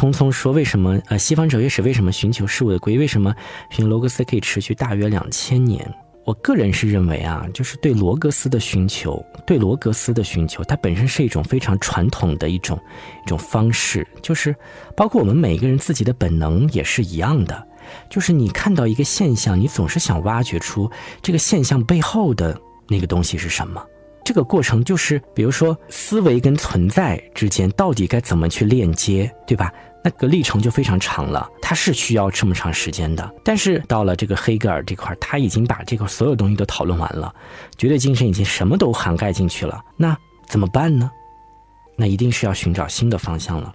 匆匆说为什么呃西方哲学史为什么寻求事物的归？为什么寻罗格斯可以持续大约两千年？我个人是认为啊，就是对罗格斯的寻求，对罗格斯的寻求，它本身是一种非常传统的一种一种方式，就是包括我们每一个人自己的本能也是一样的，就是你看到一个现象，你总是想挖掘出这个现象背后的那个东西是什么。这个过程就是，比如说思维跟存在之间到底该怎么去链接，对吧？那个历程就非常长了，它是需要这么长时间的。但是到了这个黑格尔这块，他已经把这个所有东西都讨论完了，绝对精神已经什么都涵盖进去了。那怎么办呢？那一定是要寻找新的方向了。